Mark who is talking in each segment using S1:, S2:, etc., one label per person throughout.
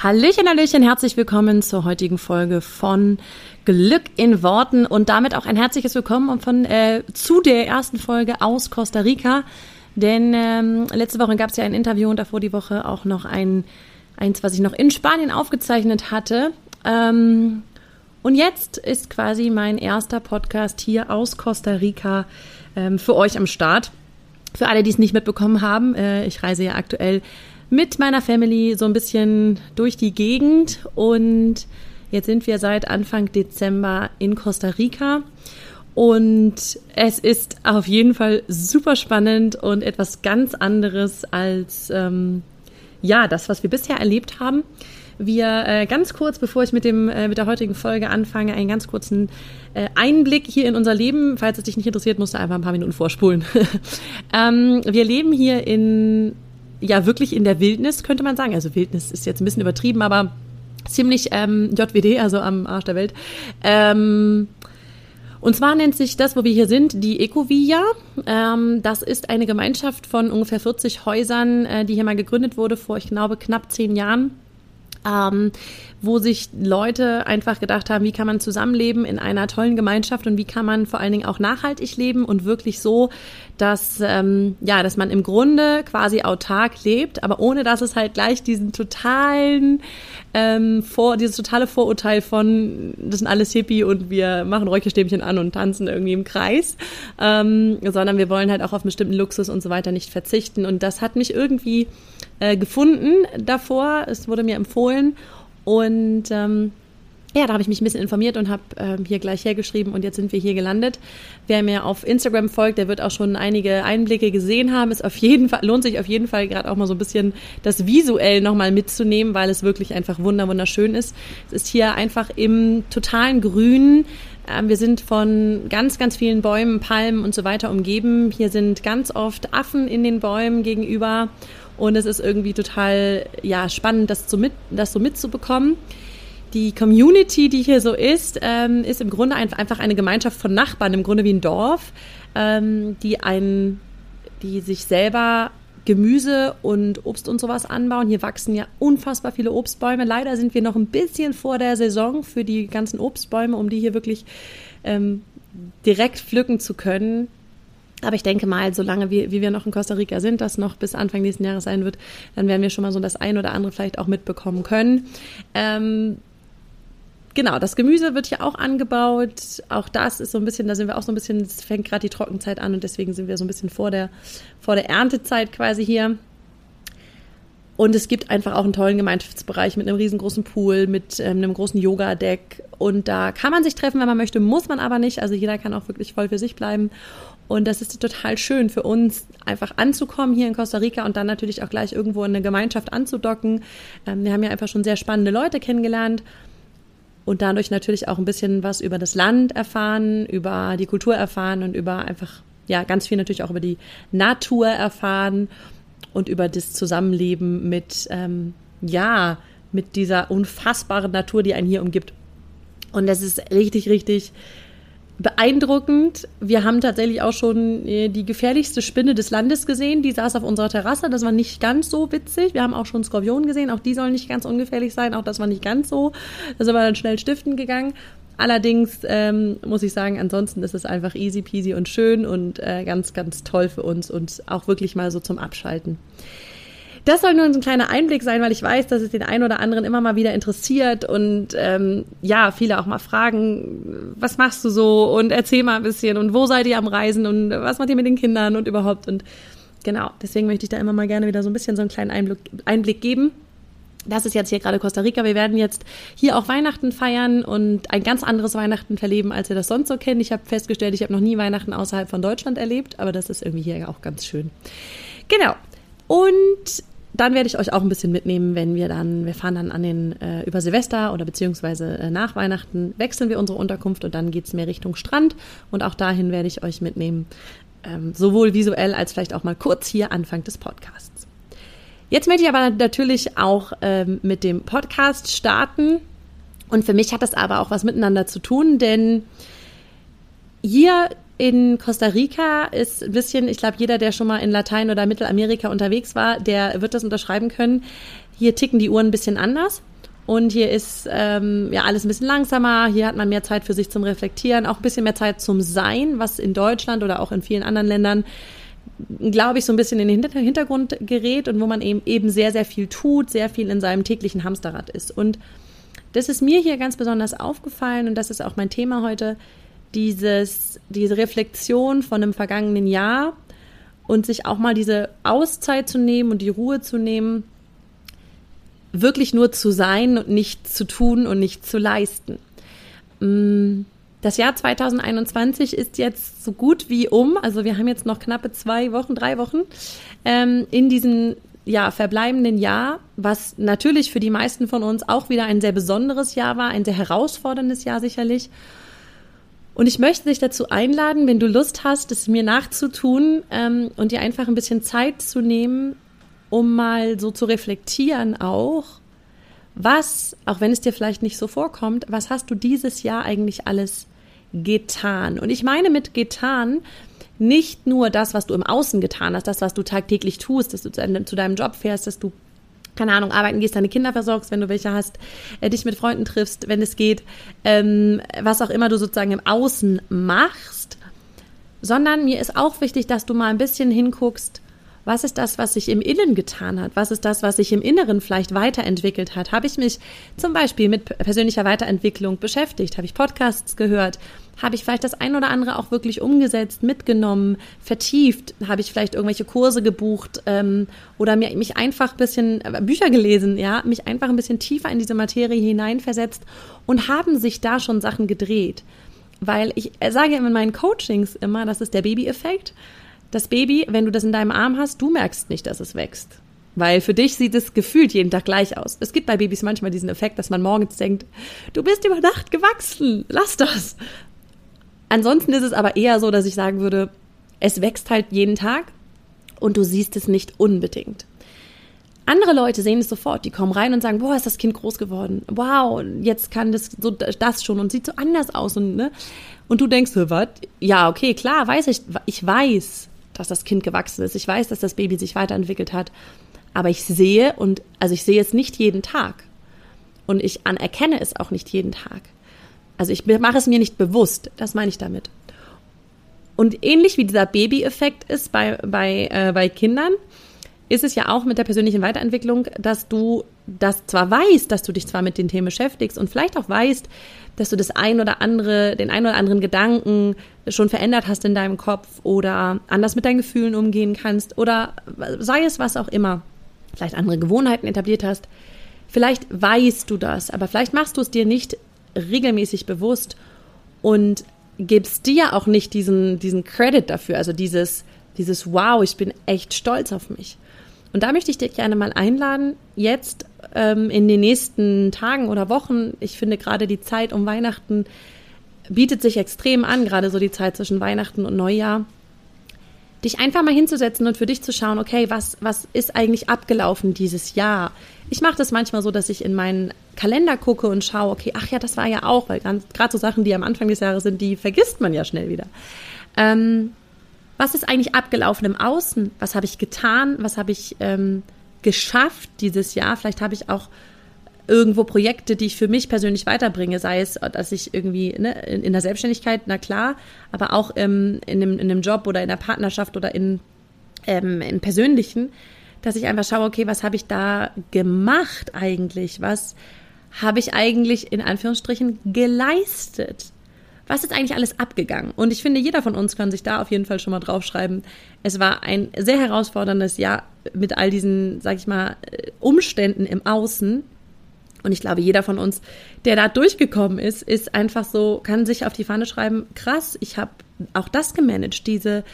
S1: Hallöchen, Hallöchen, herzlich willkommen zur heutigen Folge von Glück in Worten und damit auch ein herzliches Willkommen von, äh, zu der ersten Folge aus Costa Rica. Denn ähm, letzte Woche gab es ja ein Interview und davor die Woche auch noch ein, eins, was ich noch in Spanien aufgezeichnet hatte. Ähm, und jetzt ist quasi mein erster Podcast hier aus Costa Rica ähm, für euch am Start. Für alle, die es nicht mitbekommen haben, äh, ich reise ja aktuell mit meiner Family so ein bisschen durch die Gegend und jetzt sind wir seit Anfang Dezember in Costa Rica und es ist auf jeden Fall super spannend und etwas ganz anderes als ähm, ja das, was wir bisher erlebt haben. Wir äh, ganz kurz, bevor ich mit dem äh, mit der heutigen Folge anfange, einen ganz kurzen äh, Einblick hier in unser Leben. Falls es dich nicht interessiert, musst du einfach ein paar Minuten vorspulen. ähm, wir leben hier in ja wirklich in der Wildnis, könnte man sagen. Also Wildnis ist jetzt ein bisschen übertrieben, aber ziemlich ähm, JWD, also am Arsch der Welt. Ähm, und zwar nennt sich das, wo wir hier sind, die Ecovia. Ähm, das ist eine Gemeinschaft von ungefähr 40 Häusern, äh, die hier mal gegründet wurde vor, ich glaube, knapp zehn Jahren ähm, wo sich Leute einfach gedacht haben, wie kann man zusammenleben in einer tollen Gemeinschaft und wie kann man vor allen Dingen auch nachhaltig leben und wirklich so, dass ähm, ja, dass man im Grunde quasi autark lebt, aber ohne dass es halt gleich diesen totalen ähm, vor dieses totale Vorurteil von das sind alles Hippie und wir machen Räucherstäbchen an und tanzen irgendwie im Kreis, ähm, sondern wir wollen halt auch auf bestimmten Luxus und so weiter nicht verzichten und das hat mich irgendwie äh, gefunden davor. Es wurde mir empfohlen und ähm, ja, da habe ich mich ein bisschen informiert und habe ähm, hier gleich hergeschrieben und jetzt sind wir hier gelandet. Wer mir auf Instagram folgt, der wird auch schon einige Einblicke gesehen haben. Ist auf jeden Fall lohnt sich auf jeden Fall gerade auch mal so ein bisschen das visuell nochmal mitzunehmen, weil es wirklich einfach wunder wunderschön ist. Es ist hier einfach im totalen Grün. Ähm, wir sind von ganz ganz vielen Bäumen, Palmen und so weiter umgeben. Hier sind ganz oft Affen in den Bäumen gegenüber und es ist irgendwie total ja, spannend, das so, mit, das so mitzubekommen. Die Community, die hier so ist, ähm, ist im Grunde einfach eine Gemeinschaft von Nachbarn, im Grunde wie ein Dorf, ähm, die, ein, die sich selber Gemüse und Obst und sowas anbauen. Hier wachsen ja unfassbar viele Obstbäume. Leider sind wir noch ein bisschen vor der Saison für die ganzen Obstbäume, um die hier wirklich ähm, direkt pflücken zu können. Aber ich denke mal, solange wir, wie wir noch in Costa Rica sind, das noch bis Anfang nächsten Jahres sein wird, dann werden wir schon mal so das ein oder andere vielleicht auch mitbekommen können. Ähm, genau, das Gemüse wird hier auch angebaut. Auch das ist so ein bisschen, da sind wir auch so ein bisschen, es fängt gerade die Trockenzeit an und deswegen sind wir so ein bisschen vor der, vor der Erntezeit quasi hier. Und es gibt einfach auch einen tollen Gemeinschaftsbereich mit einem riesengroßen Pool, mit ähm, einem großen Yoga-Deck. Und da kann man sich treffen, wenn man möchte, muss man aber nicht. Also jeder kann auch wirklich voll für sich bleiben. Und das ist total schön für uns, einfach anzukommen hier in Costa Rica und dann natürlich auch gleich irgendwo in eine Gemeinschaft anzudocken. Ähm, wir haben ja einfach schon sehr spannende Leute kennengelernt und dadurch natürlich auch ein bisschen was über das Land erfahren, über die Kultur erfahren und über einfach, ja, ganz viel natürlich auch über die Natur erfahren und über das Zusammenleben mit, ähm, ja, mit dieser unfassbaren Natur, die einen hier umgibt. Und das ist richtig, richtig beeindruckend. Wir haben tatsächlich auch schon äh, die gefährlichste Spinne des Landes gesehen. Die saß auf unserer Terrasse. Das war nicht ganz so witzig. Wir haben auch schon Skorpionen gesehen. Auch die sollen nicht ganz ungefährlich sein. Auch das war nicht ganz so. Da sind wir dann schnell stiften gegangen. Allerdings ähm, muss ich sagen, ansonsten ist es einfach easy peasy und schön und äh, ganz, ganz toll für uns und auch wirklich mal so zum Abschalten. Das soll nur ein kleiner Einblick sein, weil ich weiß, dass es den einen oder anderen immer mal wieder interessiert und ähm, ja, viele auch mal fragen, was machst du so und erzähl mal ein bisschen und wo seid ihr am Reisen und was macht ihr mit den Kindern und überhaupt und genau, deswegen möchte ich da immer mal gerne wieder so ein bisschen so einen kleinen Einblick, Einblick geben. Das ist jetzt hier gerade Costa Rica. Wir werden jetzt hier auch Weihnachten feiern und ein ganz anderes Weihnachten verleben, als wir das sonst so kennen. Ich habe festgestellt, ich habe noch nie Weihnachten außerhalb von Deutschland erlebt, aber das ist irgendwie hier auch ganz schön. Genau. Und dann werde ich euch auch ein bisschen mitnehmen, wenn wir dann, wir fahren dann an den, äh, über Silvester oder beziehungsweise äh, nach Weihnachten wechseln wir unsere Unterkunft und dann geht es mehr Richtung Strand und auch dahin werde ich euch mitnehmen. ähm, sowohl visuell als vielleicht auch mal kurz hier Anfang des Podcasts. Jetzt möchte ich aber natürlich auch ähm, mit dem Podcast starten. Und für mich hat das aber auch was miteinander zu tun, denn hier in Costa Rica ist ein bisschen, ich glaube, jeder, der schon mal in Latein oder Mittelamerika unterwegs war, der wird das unterschreiben können. Hier ticken die Uhren ein bisschen anders. Und hier ist ähm, ja alles ein bisschen langsamer. Hier hat man mehr Zeit für sich zum Reflektieren, auch ein bisschen mehr Zeit zum Sein, was in Deutschland oder auch in vielen anderen Ländern, glaube ich, so ein bisschen in den Hintergrund gerät und wo man eben eben sehr, sehr viel tut, sehr viel in seinem täglichen Hamsterrad ist. Und das ist mir hier ganz besonders aufgefallen und das ist auch mein Thema heute dieses, diese Reflexion von einem vergangenen Jahr und sich auch mal diese Auszeit zu nehmen und die Ruhe zu nehmen, wirklich nur zu sein und nichts zu tun und nichts zu leisten. Mm, das Jahr 2021 ist jetzt so gut wie um. Also wir haben jetzt noch knappe zwei Wochen, drei Wochen ähm, in diesem ja, verbleibenden Jahr, was natürlich für die meisten von uns auch wieder ein sehr besonderes Jahr war, ein sehr herausforderndes Jahr sicherlich. Und ich möchte dich dazu einladen, wenn du Lust hast, es mir nachzutun ähm, und dir einfach ein bisschen Zeit zu nehmen, um mal so zu reflektieren auch, was, auch wenn es dir vielleicht nicht so vorkommt, was hast du dieses Jahr eigentlich alles getan? Und ich meine mit getan nicht nur das, was du im Außen getan hast, das, was du tagtäglich tust, dass du zu deinem Job fährst, dass du keine Ahnung, arbeiten gehst, deine Kinder versorgst, wenn du welche hast, äh, dich mit Freunden triffst, wenn es geht, ähm, was auch immer du sozusagen im Außen machst, sondern mir ist auch wichtig, dass du mal ein bisschen hinguckst, was ist das, was sich im Innen getan hat? Was ist das, was sich im Inneren vielleicht weiterentwickelt hat? Habe ich mich zum Beispiel mit persönlicher Weiterentwicklung beschäftigt? Habe ich Podcasts gehört? Habe ich vielleicht das ein oder andere auch wirklich umgesetzt, mitgenommen, vertieft? Habe ich vielleicht irgendwelche Kurse gebucht ähm, oder mir, mich einfach ein bisschen äh, Bücher gelesen, ja, mich einfach ein bisschen tiefer in diese Materie hineinversetzt und haben sich da schon Sachen gedreht? Weil ich sage in meinen Coachings immer, das ist der Baby-Effekt. Das Baby, wenn du das in deinem Arm hast, du merkst nicht, dass es wächst. Weil für dich sieht es gefühlt jeden Tag gleich aus. Es gibt bei Babys manchmal diesen Effekt, dass man morgens denkt, du bist über Nacht gewachsen, lass das. Ansonsten ist es aber eher so, dass ich sagen würde, es wächst halt jeden Tag und du siehst es nicht unbedingt. Andere Leute sehen es sofort, die kommen rein und sagen, boah, ist das Kind groß geworden. Wow, jetzt kann das so das schon und sieht so anders aus und ne? Und du denkst, was? Ja, okay, klar, weiß ich, ich weiß, dass das Kind gewachsen ist. Ich weiß, dass das Baby sich weiterentwickelt hat. Aber ich sehe und, also ich sehe es nicht jeden Tag. Und ich anerkenne es auch nicht jeden Tag. Also ich mache es mir nicht bewusst. Das meine ich damit. Und ähnlich wie dieser Baby-Effekt ist bei, bei, äh, bei Kindern, ist es ja auch mit der persönlichen Weiterentwicklung, dass du das zwar weißt, dass du dich zwar mit den Themen beschäftigst und vielleicht auch weißt, dass du das ein oder andere, den ein oder anderen Gedanken schon verändert hast in deinem Kopf oder anders mit deinen Gefühlen umgehen kannst oder sei es was auch immer, vielleicht andere Gewohnheiten etabliert hast. Vielleicht weißt du das, aber vielleicht machst du es dir nicht regelmäßig bewusst und gibst dir auch nicht diesen, diesen Credit dafür, also dieses, dieses Wow, ich bin echt stolz auf mich. Und da möchte ich dich gerne mal einladen, jetzt ähm, in den nächsten Tagen oder Wochen, ich finde gerade die Zeit um Weihnachten bietet sich extrem an, gerade so die Zeit zwischen Weihnachten und Neujahr, dich einfach mal hinzusetzen und für dich zu schauen, okay, was, was ist eigentlich abgelaufen dieses Jahr? Ich mache das manchmal so, dass ich in meinen Kalender gucke und schaue, okay, ach ja, das war ja auch, weil gerade so Sachen, die am Anfang des Jahres sind, die vergisst man ja schnell wieder. Ähm, was ist eigentlich abgelaufen im Außen? Was habe ich getan? Was habe ich ähm, geschafft dieses Jahr? Vielleicht habe ich auch irgendwo Projekte, die ich für mich persönlich weiterbringe, sei es, dass ich irgendwie ne, in, in der Selbstständigkeit, na klar, aber auch ähm, in, einem, in einem Job oder in der Partnerschaft oder in, ähm, in persönlichen, dass ich einfach schaue, okay, was habe ich da gemacht eigentlich? Was habe ich eigentlich in Anführungsstrichen geleistet? Was ist eigentlich alles abgegangen? Und ich finde, jeder von uns kann sich da auf jeden Fall schon mal draufschreiben. Es war ein sehr herausforderndes Jahr mit all diesen, sag ich mal, äh, Umständen im Außen. Und ich glaube, jeder von uns, der da durchgekommen ist, ist einfach so, kann sich auf die Fahne schreiben, krass, ich habe auch das gemanagt, diese,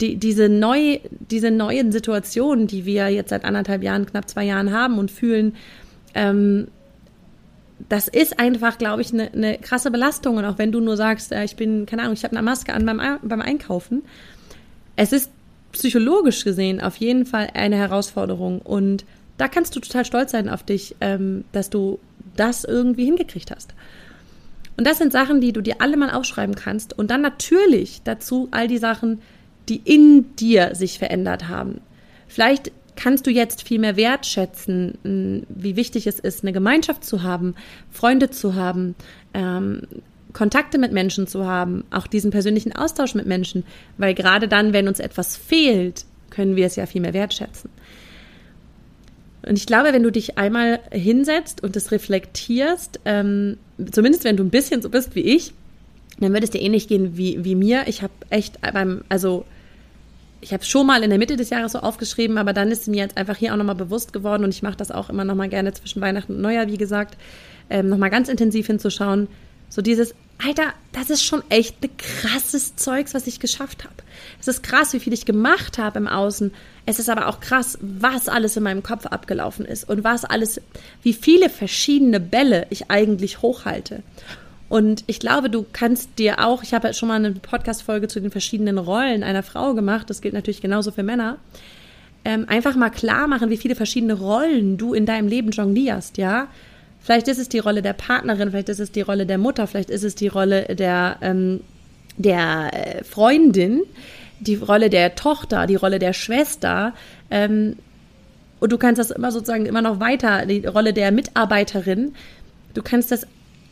S1: die, diese, neu, diese neuen Situationen, die wir jetzt seit anderthalb Jahren, knapp zwei Jahren haben und fühlen, ähm, das ist einfach, glaube ich, eine, eine krasse Belastung. Und auch wenn du nur sagst, äh, ich bin, keine Ahnung, ich habe eine Maske an beim, beim Einkaufen, es ist psychologisch gesehen auf jeden Fall eine Herausforderung und da kannst du total stolz sein auf dich, ähm, dass du das irgendwie hingekriegt hast. Und das sind Sachen, die du dir alle mal aufschreiben kannst und dann natürlich dazu all die Sachen, die in dir sich verändert haben. Vielleicht kannst du jetzt viel mehr wertschätzen, wie wichtig es ist, eine Gemeinschaft zu haben, Freunde zu haben, ähm, Kontakte mit Menschen zu haben, auch diesen persönlichen Austausch mit Menschen, weil gerade dann, wenn uns etwas fehlt, können wir es ja viel mehr wertschätzen. Und ich glaube, wenn du dich einmal hinsetzt und das reflektierst, ähm, zumindest wenn du ein bisschen so bist wie ich, dann würde es dir ähnlich gehen wie, wie mir. Ich habe echt beim, also ich habe es schon mal in der Mitte des Jahres so aufgeschrieben, aber dann ist mir jetzt einfach hier auch nochmal bewusst geworden und ich mache das auch immer nochmal gerne zwischen Weihnachten und Neujahr, wie gesagt, ähm, nochmal ganz intensiv hinzuschauen. So dieses, Alter, das ist schon echt ein krasses Zeugs, was ich geschafft habe. Es ist krass, wie viel ich gemacht habe im Außen. Es ist aber auch krass, was alles in meinem Kopf abgelaufen ist und was alles, wie viele verschiedene Bälle ich eigentlich hochhalte. Und ich glaube, du kannst dir auch, ich habe ja schon mal eine Podcast-Folge zu den verschiedenen Rollen einer Frau gemacht, das gilt natürlich genauso für Männer, ähm, einfach mal klar machen, wie viele verschiedene Rollen du in deinem Leben jonglierst, ja. Vielleicht ist es die Rolle der Partnerin, vielleicht ist es die Rolle der Mutter, vielleicht ist es die Rolle der, ähm, der äh, Freundin, die Rolle der Tochter, die Rolle der Schwester. Ähm, und du kannst das immer sozusagen immer noch weiter, die Rolle der Mitarbeiterin. Du kannst das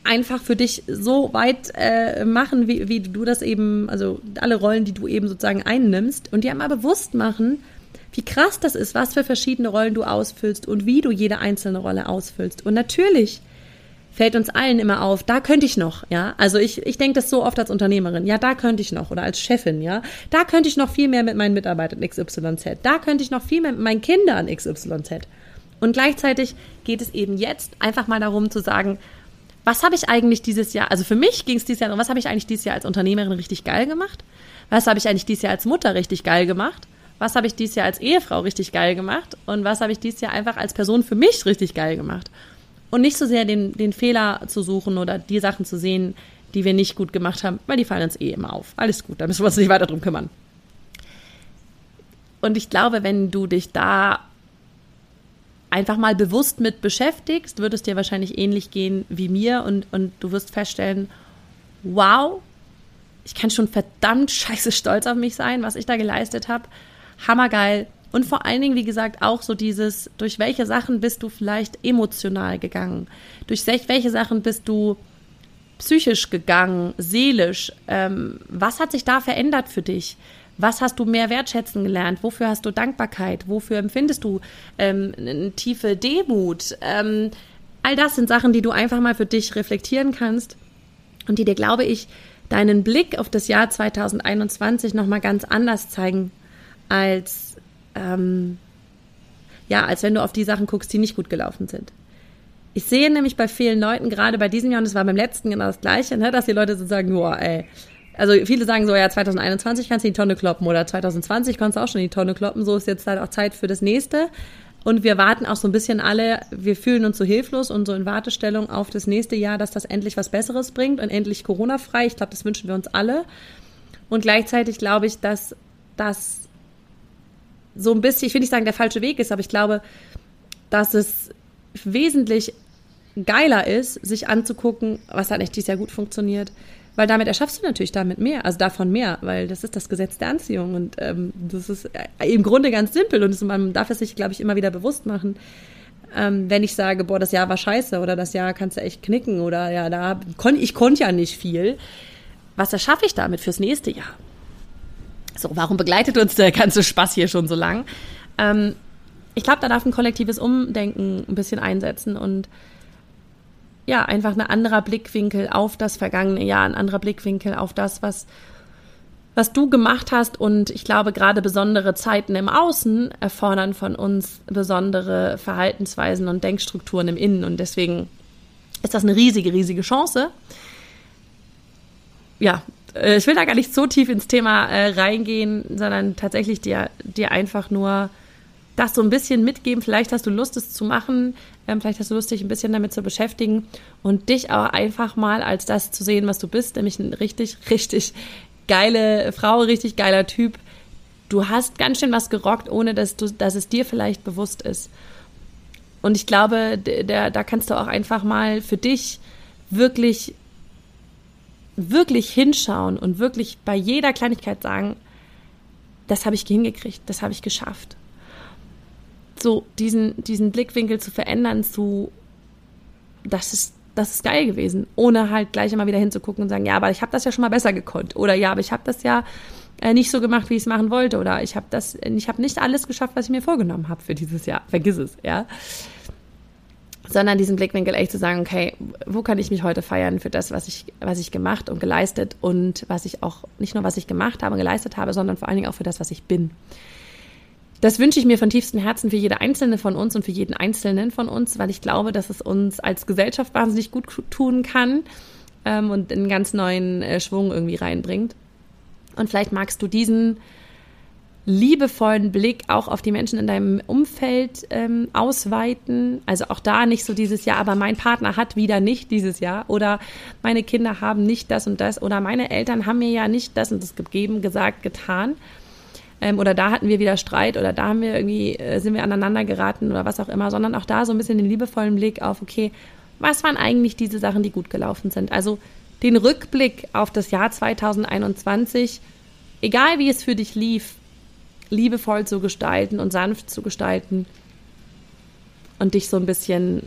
S1: einfach für dich so weit äh, machen, wie, wie du das eben, also alle Rollen, die du eben sozusagen einnimmst und dir einmal bewusst machen, wie krass das ist, was für verschiedene Rollen du ausfüllst und wie du jede einzelne Rolle ausfüllst. Und natürlich fällt uns allen immer auf, da könnte ich noch, ja. Also ich, ich denke das so oft als Unternehmerin, ja, da könnte ich noch oder als Chefin, ja. Da könnte ich noch viel mehr mit meinen Mitarbeitern XYZ. Da könnte ich noch viel mehr mit meinen Kindern XYZ. Und gleichzeitig geht es eben jetzt einfach mal darum zu sagen, was habe ich eigentlich dieses Jahr, also für mich ging es dieses Jahr darum, was habe ich eigentlich dieses Jahr als Unternehmerin richtig geil gemacht? Was habe ich eigentlich dieses Jahr als Mutter richtig geil gemacht? Was habe ich dieses Jahr als Ehefrau richtig geil gemacht? Und was habe ich dieses Jahr einfach als Person für mich richtig geil gemacht? Und nicht so sehr den, den Fehler zu suchen oder die Sachen zu sehen, die wir nicht gut gemacht haben, weil die fallen uns eh immer auf. Alles gut, da müssen wir uns nicht weiter drum kümmern. Und ich glaube, wenn du dich da einfach mal bewusst mit beschäftigst, wird es dir wahrscheinlich ähnlich gehen wie mir und, und du wirst feststellen, wow, ich kann schon verdammt scheiße stolz auf mich sein, was ich da geleistet habe. Hammergeil. Und vor allen Dingen, wie gesagt, auch so dieses, durch welche Sachen bist du vielleicht emotional gegangen? Durch welche Sachen bist du psychisch gegangen, seelisch? Ähm, was hat sich da verändert für dich? Was hast du mehr wertschätzen gelernt? Wofür hast du Dankbarkeit? Wofür empfindest du ähm, eine tiefe Demut? Ähm, all das sind Sachen, die du einfach mal für dich reflektieren kannst und die dir, glaube ich, deinen Blick auf das Jahr 2021 nochmal ganz anders zeigen, als, ähm, ja, als wenn du auf die Sachen guckst, die nicht gut gelaufen sind. Ich sehe nämlich bei vielen Leuten, gerade bei diesem Jahr, und es war beim letzten genau das Gleiche, ne, dass die Leute so sagen, boah, ey, also viele sagen so, ja, 2021 kannst du die Tonne kloppen oder 2020 kannst du auch schon die Tonne kloppen. So ist jetzt halt auch Zeit für das nächste. Und wir warten auch so ein bisschen alle, wir fühlen uns so hilflos und so in Wartestellung auf das nächste Jahr, dass das endlich was Besseres bringt und endlich Corona-frei. Ich glaube, das wünschen wir uns alle. Und gleichzeitig glaube ich, dass das so ein bisschen, ich will nicht sagen, der falsche Weg ist, aber ich glaube, dass es wesentlich geiler ist, sich anzugucken, was hat nicht dieses Jahr gut funktioniert, weil damit erschaffst du natürlich damit mehr, also davon mehr, weil das ist das Gesetz der Anziehung und ähm, das ist äh, im Grunde ganz simpel und man darf es sich, glaube ich, immer wieder bewusst machen. Ähm, wenn ich sage, boah, das Jahr war scheiße oder das Jahr kannst du echt knicken oder ja, da kon ich konnte ja nicht viel. Was erschaffe ich damit fürs nächste Jahr? So, warum begleitet uns der ganze Spaß hier schon so lang? Ähm, ich glaube, da darf ein kollektives Umdenken ein bisschen einsetzen und ja, einfach ein anderer Blickwinkel auf das vergangene Jahr, ein anderer Blickwinkel auf das, was, was du gemacht hast. Und ich glaube, gerade besondere Zeiten im Außen erfordern von uns besondere Verhaltensweisen und Denkstrukturen im Innen. Und deswegen ist das eine riesige, riesige Chance. Ja, äh, ich will da gar nicht so tief ins Thema äh, reingehen, sondern tatsächlich dir, dir einfach nur das so ein bisschen mitgeben. Vielleicht hast du Lust, es zu machen. Ähm, vielleicht hast du Lust, dich ein bisschen damit zu beschäftigen und dich auch einfach mal als das zu sehen, was du bist, nämlich eine richtig, richtig geile Frau, richtig geiler Typ, du hast ganz schön was gerockt, ohne dass du, dass es dir vielleicht bewusst ist. Und ich glaube, der, da kannst du auch einfach mal für dich wirklich, wirklich hinschauen und wirklich bei jeder Kleinigkeit sagen, das habe ich hingekriegt, das habe ich geschafft. So diesen, diesen Blickwinkel zu verändern zu, das ist, das ist geil gewesen, ohne halt gleich immer wieder hinzugucken und sagen, ja, aber ich habe das ja schon mal besser gekonnt oder ja, aber ich habe das ja äh, nicht so gemacht, wie ich es machen wollte oder ich habe das, ich habe nicht alles geschafft, was ich mir vorgenommen habe für dieses Jahr. Vergiss es, ja sondern diesen Blickwinkel echt zu sagen, okay, wo kann ich mich heute feiern für das, was ich, was ich gemacht und geleistet und was ich auch, nicht nur was ich gemacht habe und geleistet habe, sondern vor allen Dingen auch für das, was ich bin. Das wünsche ich mir von tiefstem Herzen für jede einzelne von uns und für jeden einzelnen von uns, weil ich glaube, dass es uns als Gesellschaft wahnsinnig gut tun kann ähm, und einen ganz neuen äh, Schwung irgendwie reinbringt. Und vielleicht magst du diesen liebevollen Blick auch auf die Menschen in deinem Umfeld ähm, ausweiten. Also auch da nicht so dieses Jahr, aber mein Partner hat wieder nicht dieses Jahr oder meine Kinder haben nicht das und das oder meine Eltern haben mir ja nicht das und das gegeben, gesagt, getan. Ähm, oder da hatten wir wieder Streit oder da haben wir irgendwie, äh, sind wir aneinander geraten oder was auch immer, sondern auch da so ein bisschen den liebevollen Blick auf, okay, was waren eigentlich diese Sachen, die gut gelaufen sind? Also den Rückblick auf das Jahr 2021, egal wie es für dich lief, liebevoll zu gestalten und sanft zu gestalten und dich so ein bisschen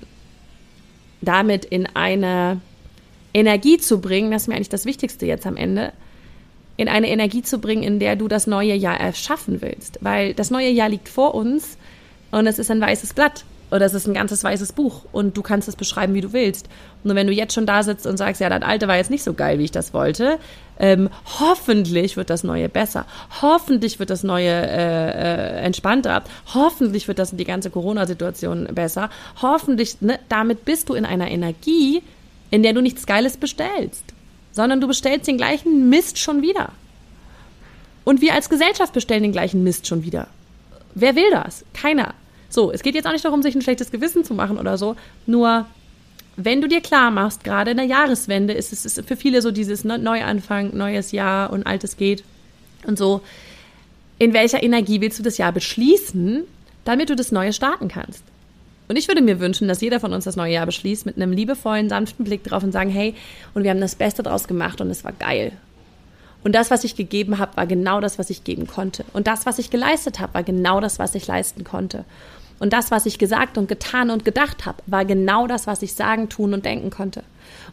S1: damit in eine Energie zu bringen, das ist mir eigentlich das Wichtigste jetzt am Ende, in eine Energie zu bringen, in der du das neue Jahr erschaffen willst. Weil das neue Jahr liegt vor uns und es ist ein weißes Blatt oder es ist ein ganzes weißes Buch und du kannst es beschreiben, wie du willst. Und wenn du jetzt schon da sitzt und sagst, ja, das alte war jetzt nicht so geil, wie ich das wollte, ähm, hoffentlich wird das neue besser, hoffentlich wird das neue äh, äh, entspannter, hoffentlich wird das die ganze Corona-Situation besser, hoffentlich, ne, damit bist du in einer Energie, in der du nichts Geiles bestellst, sondern du bestellst den gleichen Mist schon wieder. Und wir als Gesellschaft bestellen den gleichen Mist schon wieder. Wer will das? Keiner. So, es geht jetzt auch nicht darum, sich ein schlechtes Gewissen zu machen oder so. Nur, wenn du dir klar machst, gerade in der Jahreswende ist es ist für viele so dieses Neuanfang, neues Jahr und altes geht und so. In welcher Energie willst du das Jahr beschließen, damit du das Neue starten kannst? Und ich würde mir wünschen, dass jeder von uns das neue Jahr beschließt mit einem liebevollen, sanften Blick drauf und sagen, hey, und wir haben das Beste draus gemacht und es war geil. Und das, was ich gegeben habe, war genau das, was ich geben konnte. Und das, was ich geleistet habe, war genau das, was ich leisten konnte. Und das, was ich gesagt und getan und gedacht habe, war genau das, was ich sagen, tun und denken konnte.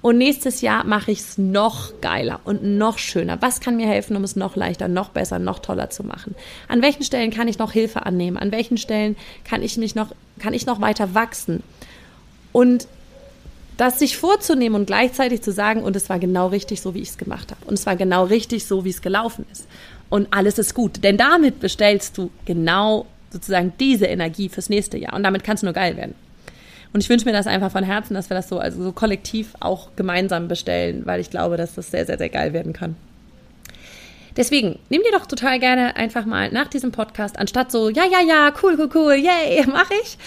S1: Und nächstes Jahr mache ich es noch geiler und noch schöner. Was kann mir helfen, um es noch leichter, noch besser, noch toller zu machen? An welchen Stellen kann ich noch Hilfe annehmen? An welchen Stellen kann ich mich noch, kann ich noch weiter wachsen? Und das sich vorzunehmen und gleichzeitig zu sagen, und es war genau richtig so, wie ich es gemacht habe. Und es war genau richtig so, wie es gelaufen ist. Und alles ist gut. Denn damit bestellst du genau sozusagen diese Energie fürs nächste Jahr. Und damit kann es nur geil werden. Und ich wünsche mir das einfach von Herzen, dass wir das so, also so kollektiv auch gemeinsam bestellen, weil ich glaube, dass das sehr, sehr, sehr geil werden kann. Deswegen, nimm dir doch total gerne einfach mal nach diesem Podcast, anstatt so, ja, ja, ja, cool, cool, cool, yay, mach ich,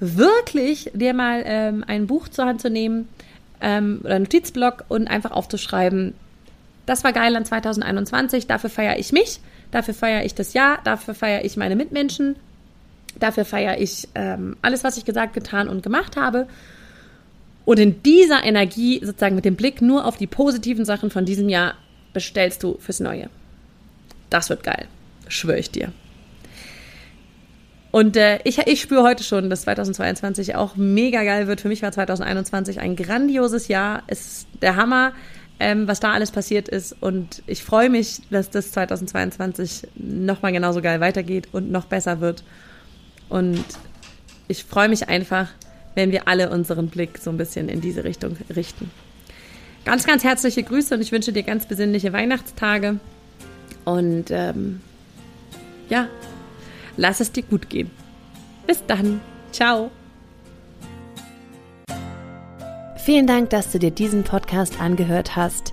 S1: wirklich dir mal ähm, ein Buch zur Hand zu nehmen ähm, oder einen Notizblock und einfach aufzuschreiben, das war geil an 2021, dafür feiere ich mich, dafür feiere ich das Jahr, dafür feiere ich meine Mitmenschen, Dafür feiere ich ähm, alles, was ich gesagt, getan und gemacht habe. Und in dieser Energie, sozusagen mit dem Blick nur auf die positiven Sachen von diesem Jahr, bestellst du fürs Neue. Das wird geil. Schwöre ich dir. Und äh, ich, ich spüre heute schon, dass 2022 auch mega geil wird. Für mich war 2021 ein grandioses Jahr. Es ist der Hammer, ähm, was da alles passiert ist. Und ich freue mich, dass das 2022 nochmal genauso geil weitergeht und noch besser wird. Und ich freue mich einfach, wenn wir alle unseren Blick so ein bisschen in diese Richtung richten. Ganz, ganz herzliche Grüße und ich wünsche dir ganz besinnliche Weihnachtstage. Und ähm, ja, lass es dir gut gehen. Bis dann. Ciao.
S2: Vielen Dank, dass du dir diesen Podcast angehört hast.